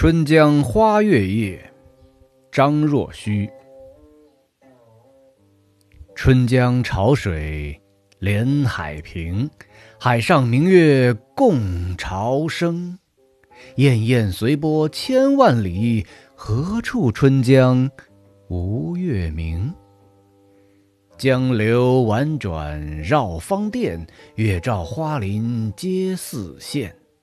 春江花月夜，张若虚。春江潮水连海平，海上明月共潮生。滟滟随波千万里，何处春江无月明？江流宛转绕芳甸，月照花林皆似霰。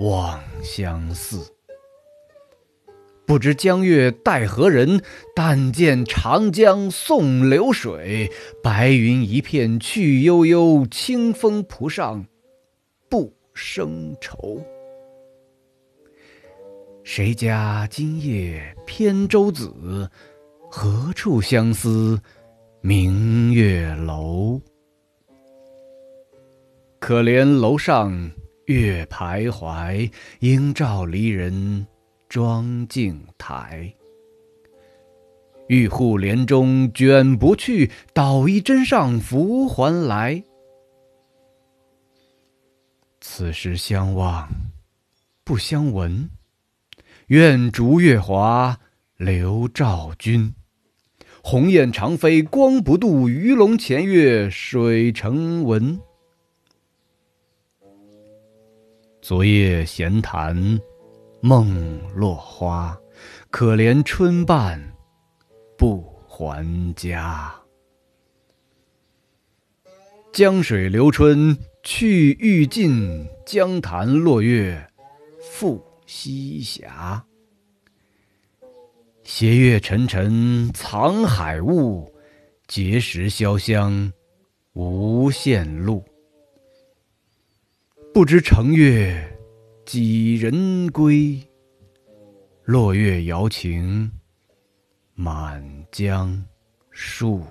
望相似。不知江月待何人？但见长江送流水，白云一片去悠悠，清风浦上不胜愁。谁家今夜扁舟子？何处相思？明月楼，可怜楼上月徘徊，应照离人妆镜台。玉户帘中卷不去，捣衣砧上拂还来。此时相望不相闻，愿逐月华流照君。鸿雁长飞光不度，鱼龙潜跃水成文。昨夜闲谈梦落花，可怜春半不还家。江水流春去欲尽，江潭落月复西斜。斜月沉沉藏海雾，碣石潇湘无限路。不知乘月几人归？落月摇情满江树。